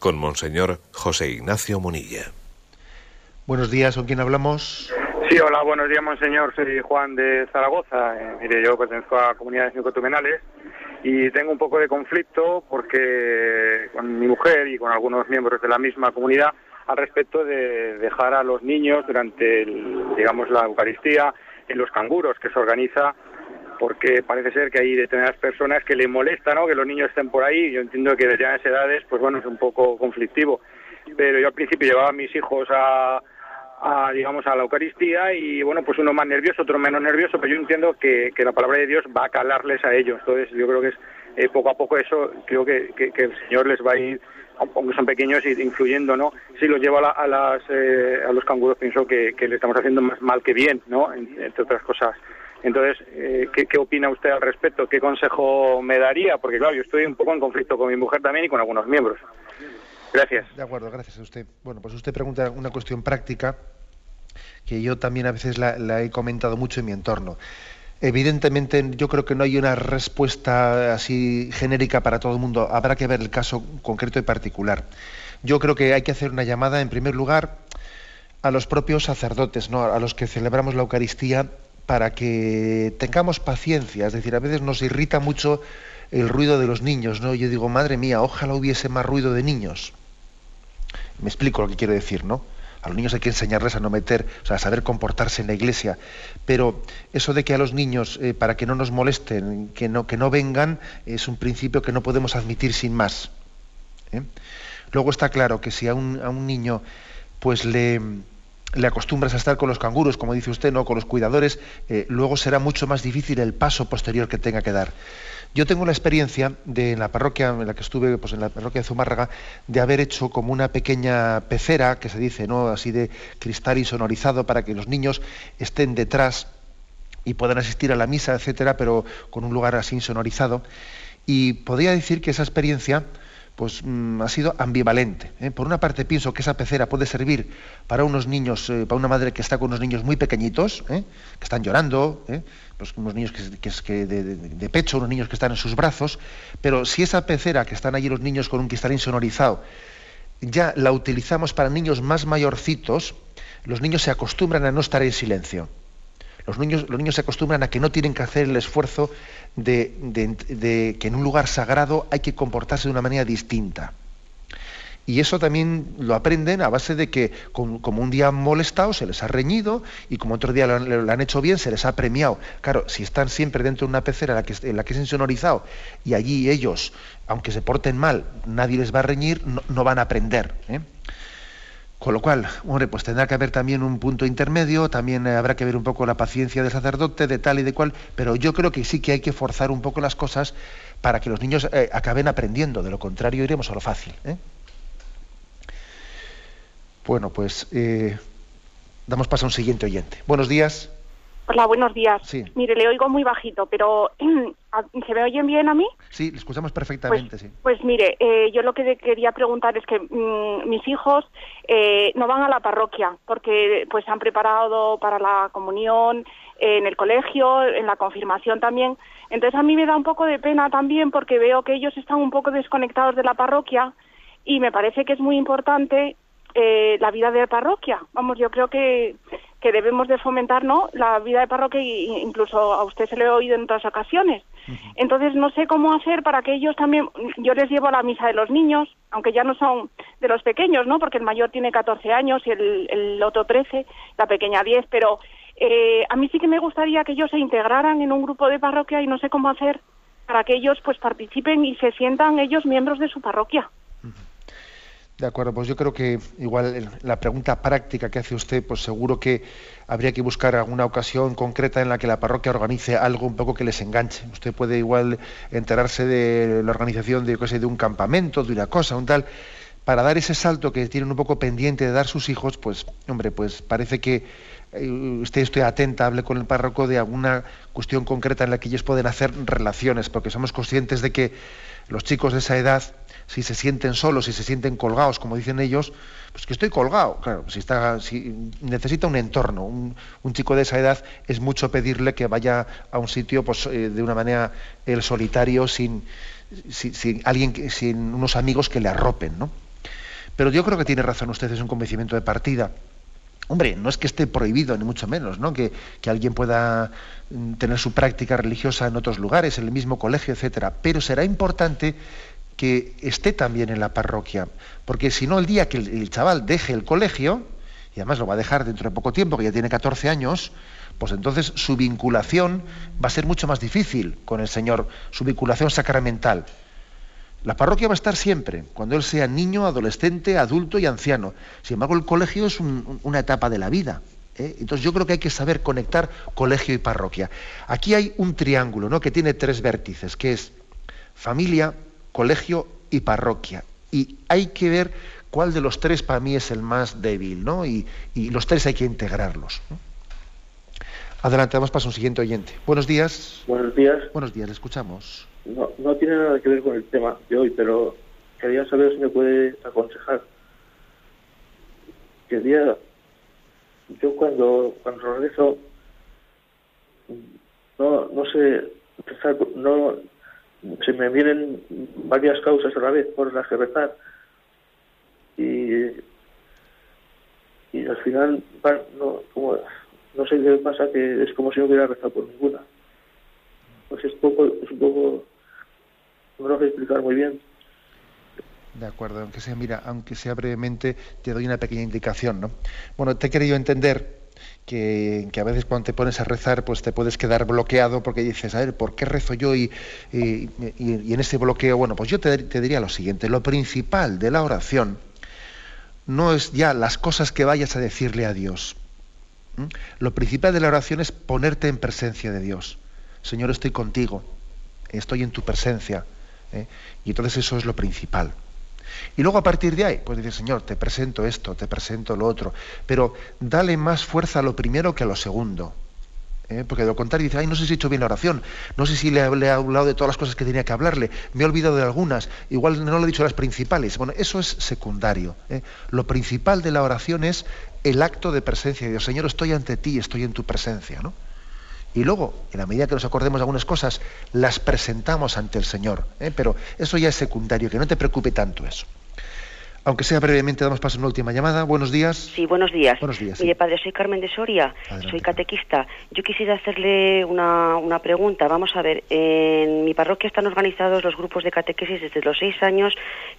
Speaker 2: con Monseñor José Ignacio Munilla.
Speaker 1: Buenos días, ¿con quién hablamos?
Speaker 3: Sí, hola, buenos días, monseñor. Soy Juan de Zaragoza. Eh, mire, yo pertenezco a comunidades nicotumenales y tengo un poco de conflicto porque con mi mujer y con algunos miembros de la misma comunidad al respecto de dejar a los niños durante, digamos, la Eucaristía en los canguros que se organiza porque parece ser que hay determinadas personas que le molesta ¿no? que los niños estén por ahí. Yo entiendo que desde esas edades, pues bueno, es un poco conflictivo. Pero yo al principio llevaba a mis hijos a, a, digamos, a la Eucaristía y, bueno, pues uno más nervioso, otro menos nervioso, pero yo entiendo que, que la palabra de Dios va a calarles a ellos. Entonces, yo creo que es eh, poco a poco eso, creo que, que, el Señor les va a ir, aunque son pequeños, influyendo, ¿no? Si los lleva a, las, eh, a los canguros, pienso que, que, le estamos haciendo más mal que bien, ¿no? entre otras cosas. Entonces, eh, ¿qué, ¿qué, opina usted al respecto? ¿Qué consejo me daría? Porque, claro, yo estoy un poco en conflicto con mi mujer también y con algunos miembros. Gracias.
Speaker 1: De acuerdo, gracias a usted. Bueno, pues usted pregunta una cuestión práctica que yo también a veces la, he comentado mucho en mi entorno. Evidentemente, yo creo que no hay una respuesta así genérica para todo el mundo. Habrá que ver el caso concreto y particular. Yo creo que hay que hacer una llamada, en primer lugar, a los propios sacerdotes, ¿no? a los que celebramos la Eucaristía, para que tengamos paciencia. Es decir, a veces nos irrita mucho el ruido de los niños. ¿no? Yo digo, madre mía, ojalá hubiese más ruido de niños. Me explico lo que quiero decir, ¿no? A los niños hay que enseñarles a no meter, o sea, a saber comportarse en la iglesia. Pero eso de que a los niños, eh, para que no nos molesten, que no, que no vengan, es un principio que no podemos admitir sin más. ¿eh? Luego está claro que si a un, a un niño pues le, le acostumbras a estar con los canguros, como dice usted, no con los cuidadores, eh, luego será mucho más difícil el paso posterior que tenga que dar. Yo tengo la experiencia de en la parroquia en la que estuve, pues en la parroquia de Zumárraga, de haber hecho como una pequeña pecera, que se dice, ¿no? Así de cristal insonorizado para que los niños estén detrás y puedan asistir a la misa, etcétera, pero con un lugar así insonorizado. Y podría decir que esa experiencia pues mm, ha sido ambivalente. ¿eh? Por una parte pienso que esa pecera puede servir para unos niños, eh, para una madre que está con unos niños muy pequeñitos, ¿eh? que están llorando, pues unos niños que, que, de, pecho, unos niños que están en sus brazos, pero si esa pecera que están allí los niños con un cristal insonorizado, ya la utilizamos para niños más mayorcitos, los niños se acostumbran a no estar en silencio. Los niños, se acostumbran a que no tienen que hacer el esfuerzo de, que en un lugar sagrado hay que comportarse de una manera distinta. Y eso también lo aprenden a base de que, como un día han molestado, se les ha reñido, y como otro día lo, han hecho bien, se les ha premiado. Claro, si están siempre dentro de una pecera en la que, en la que y allí ellos, aunque se porten mal, nadie les va a reñir, no, van a aprender. ¿eh? Con lo cual, hombre, pues tendrá que haber también un punto intermedio, también eh, habrá que ver un poco la paciencia del sacerdote, de tal y de cual, pero yo creo que sí que hay que forzar un poco las cosas para que los niños eh, acaben aprendiendo, de lo contrario iremos a lo fácil. ¿eh? Bueno, pues damos paso a un siguiente oyente. Buenos días.
Speaker 4: Hola, buenos días. Mire, le oigo muy bajito, pero [clears throat] ¿se me oyen bien a mí?
Speaker 1: Sí, le escuchamos perfectamente,
Speaker 4: pues,
Speaker 1: sí.
Speaker 4: Pues mire, eh, yo lo que quería preguntar es que mm, mis hijos eh, no van a la parroquia porque pues han preparado para la comunión en el colegio, en la confirmación también. Entonces a mí me da un poco de pena también porque veo que ellos están un poco desconectados de la parroquia y me parece que es muy importante eh, la vida de parroquia. Vamos, yo creo que, que debemos de fomentar ¿no? la vida de parroquia e incluso a usted se le ha oído en otras ocasiones. Entonces no sé cómo hacer para que ellos también, yo les llevo a la misa de los niños, aunque ya no son de los pequeños, ¿no? Porque el mayor tiene 14 años y el, el otro 13, la pequeña 10, pero eh, a mí sí que me gustaría que ellos se integraran en un grupo de parroquia y no sé cómo hacer para que ellos pues participen y se sientan ellos miembros de su parroquia.
Speaker 1: De acuerdo, pues yo creo que igual la pregunta práctica que hace usted, pues seguro que habría que buscar alguna ocasión concreta en la que la parroquia organice algo un poco que les enganche. Usted puede igual enterarse de la organización de, de un campamento, de una cosa, un tal, para dar ese salto que tienen un poco pendiente de dar sus hijos, pues, hombre, pues parece que eh, usted esté atenta, hable con el párroco de alguna cuestión concreta en la que ellos pueden hacer relaciones, porque somos conscientes de que los chicos de esa edad si se sienten solos, si se sienten colgados, como dicen ellos, pues que estoy colgado. Claro, si, está, si necesita un entorno, un, chico de esa edad es mucho pedirle que vaya a un sitio pues, eh, de una manera el solitario, sin, sin, alguien, sin unos amigos que le arropen. ¿no? Pero yo creo que tiene razón usted, es un convencimiento de partida. Hombre, no es que esté prohibido, ni mucho menos, ¿no? Que, alguien pueda mm, tener su práctica religiosa en otros lugares, en el mismo colegio, etcétera. Pero será importante que esté también en la parroquia, porque si no, el día que el, chaval deje el colegio, y además lo va a dejar dentro de poco tiempo, que ya tiene 14 años, pues entonces su vinculación va a ser mucho más difícil con el Señor, su vinculación sacramental. La parroquia va a estar siempre, cuando él sea niño, adolescente, adulto y anciano. Sin embargo, el colegio es una etapa de la vida. ¿eh? Entonces yo creo que hay que saber conectar colegio y parroquia. Aquí hay un triángulo ¿no? que tiene tres vértices, que es familia, colegio y parroquia. Y hay que ver cuál de los tres para mí es el más débil, ¿no? Y, los tres hay que integrarlos. Adelante, vamos para un siguiente oyente. Buenos días.
Speaker 5: Buenos días.
Speaker 1: Buenos días, le escuchamos
Speaker 5: no, no tiene nada que ver con el tema de hoy, pero quería saber si me puede aconsejar. Quería, yo cuando, cuando rezo, no, no sé, no, se me vienen varias causas a la vez por las que rezar. Y, y al final, no, como, no sé qué pasa, que es como si no hubiera rezado por ninguna. Pues es, poco, es un poco no lo a explicar muy bien.
Speaker 1: De acuerdo, aunque sea, mira, aunque sea brevemente, te doy una pequeña indicación, ¿no? Bueno, te he querido entender que, a veces cuando te pones a rezar, pues te puedes quedar bloqueado porque dices, a ver, ¿por qué rezo yo? Y, en ese bloqueo, bueno, pues yo te, diría lo siguiente, lo principal de la oración no es ya las cosas que vayas a decirle a Dios. Lo principal de la oración es ponerte en presencia de Dios. Señor, estoy contigo, estoy en tu presencia ¿eh? Y entonces eso es lo principal. Y luego a partir de ahí, pues dice, Señor, te presento esto, te presento lo otro, pero dale más fuerza a lo primero que a lo segundo. ¿eh? Porque de lo contrario dice, ay, no sé si he hecho bien la oración, no sé si le, he hablado de todas las cosas que tenía que hablarle, me he olvidado de algunas, igual no le he dicho las principales. Bueno, eso es secundario. ¿eh? Lo principal de la oración es el acto de presencia de Dios. Señor, estoy ante ti, estoy en tu presencia, ¿no? Y luego, en la medida que nos acordemos de algunas cosas, las presentamos ante el Señor. ¿eh? Pero eso ya es secundario, que no te preocupe tanto eso. Aunque sea brevemente, damos paso a una última llamada. Buenos días.
Speaker 6: Sí, buenos días.
Speaker 1: Buenos días.
Speaker 6: Mire, padre, soy Carmen de Soria, soy catequista. Yo quisiera hacerle una, una, pregunta. Vamos a ver, en mi parroquia están organizados los grupos de catequesis desde los 6 años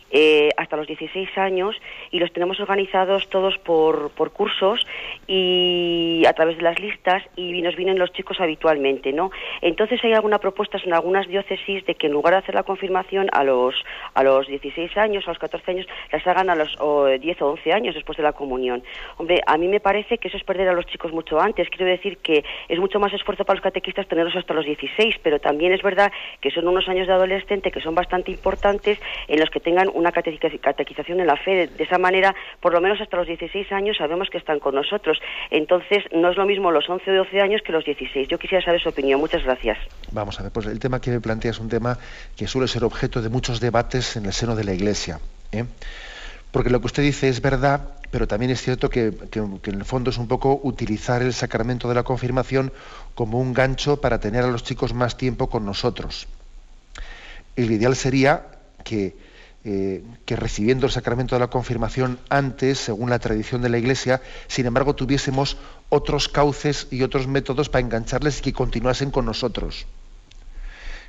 Speaker 6: eh, hasta los 16 años y los tenemos organizados todos por, por cursos y a través de las listas y nos vienen los chicos habitualmente, ¿no? Entonces hay alguna propuesta en algunas diócesis de que en lugar de hacer la confirmación a los, a los 16 años, a los 14 años, las hagan a los 10 o 11 años después de la comunión. Hombre, a mí me parece que eso es perder a los chicos mucho antes. Quiero decir que es mucho más esfuerzo para los catequistas tenerlos hasta los 16, pero también es verdad que son unos años de adolescente que son bastante importantes en los que tengan una catequización en la fe. De, esa manera, por lo menos hasta los 16 años sabemos que están con nosotros. Entonces, no es lo mismo los 11 o 12 años que los 16. Yo quisiera saber su opinión. Muchas gracias.
Speaker 1: Vamos a ver, pues el tema que me plantea es un tema que suele ser objeto de muchos debates en el seno de la Iglesia. ¿eh? Porque lo que usted dice es verdad, pero también es cierto que, en el fondo es un poco utilizar el sacramento de la confirmación como un gancho para tener a los chicos más tiempo con nosotros. El ideal sería que eh, recibiendo el sacramento de la confirmación antes, según la tradición de la Iglesia, sin embargo tuviésemos otros cauces y otros métodos para engancharles y que continuasen con nosotros.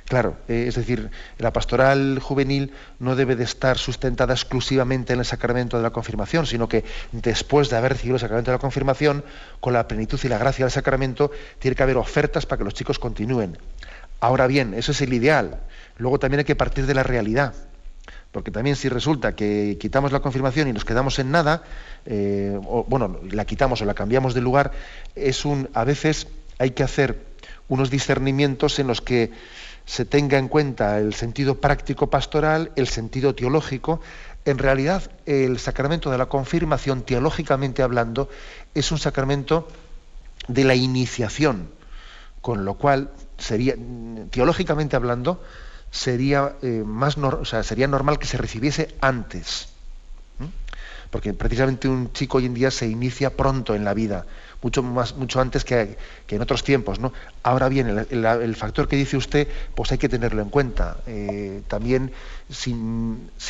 Speaker 1: Claro, eh, es decir, la pastoral juvenil no debe de estar sustentada exclusivamente en el sacramento de la confirmación, sino que después de haber recibido el sacramento de la confirmación, con la plenitud y la gracia del sacramento, tiene que haber ofertas para que los chicos continúen. Ahora bien, eso es el ideal. Luego también hay que partir de la realidad. Porque también si resulta que quitamos la confirmación y nos quedamos en nada, eh, o, bueno, la quitamos o la cambiamos de lugar, es un, a veces hay que hacer unos discernimientos en los que se tenga en cuenta el sentido práctico pastoral, el sentido teológico. En realidad, el sacramento de la confirmación, teológicamente hablando, es un sacramento de la iniciación, con lo cual sería, teológicamente hablando, sería, eh, más sería normal que se recibiese antes. Porque precisamente un chico hoy en día se inicia pronto en la vida, mucho, más, mucho antes que, en otros tiempos. ¿no? Ahora bien, el, factor que dice usted, pues hay que tenerlo en cuenta. Eh, también si,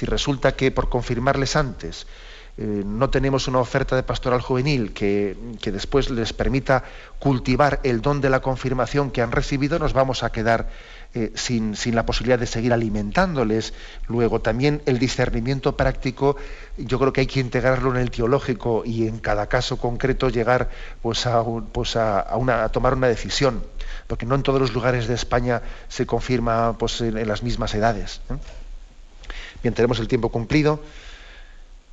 Speaker 1: resulta que por confirmarles antes eh, no tenemos una oferta de pastoral juvenil que, después les permita cultivar el don de la confirmación que han recibido, nos vamos a quedar eh, sin, la posibilidad de seguir alimentándoles. Luego también el discernimiento práctico, yo creo que hay que integrarlo en el teológico y en cada caso concreto llegar pues, a, pues a, tomar una decisión, porque no en todos los lugares de España se confirma pues, en, las mismas edades. Bien, tenemos el tiempo cumplido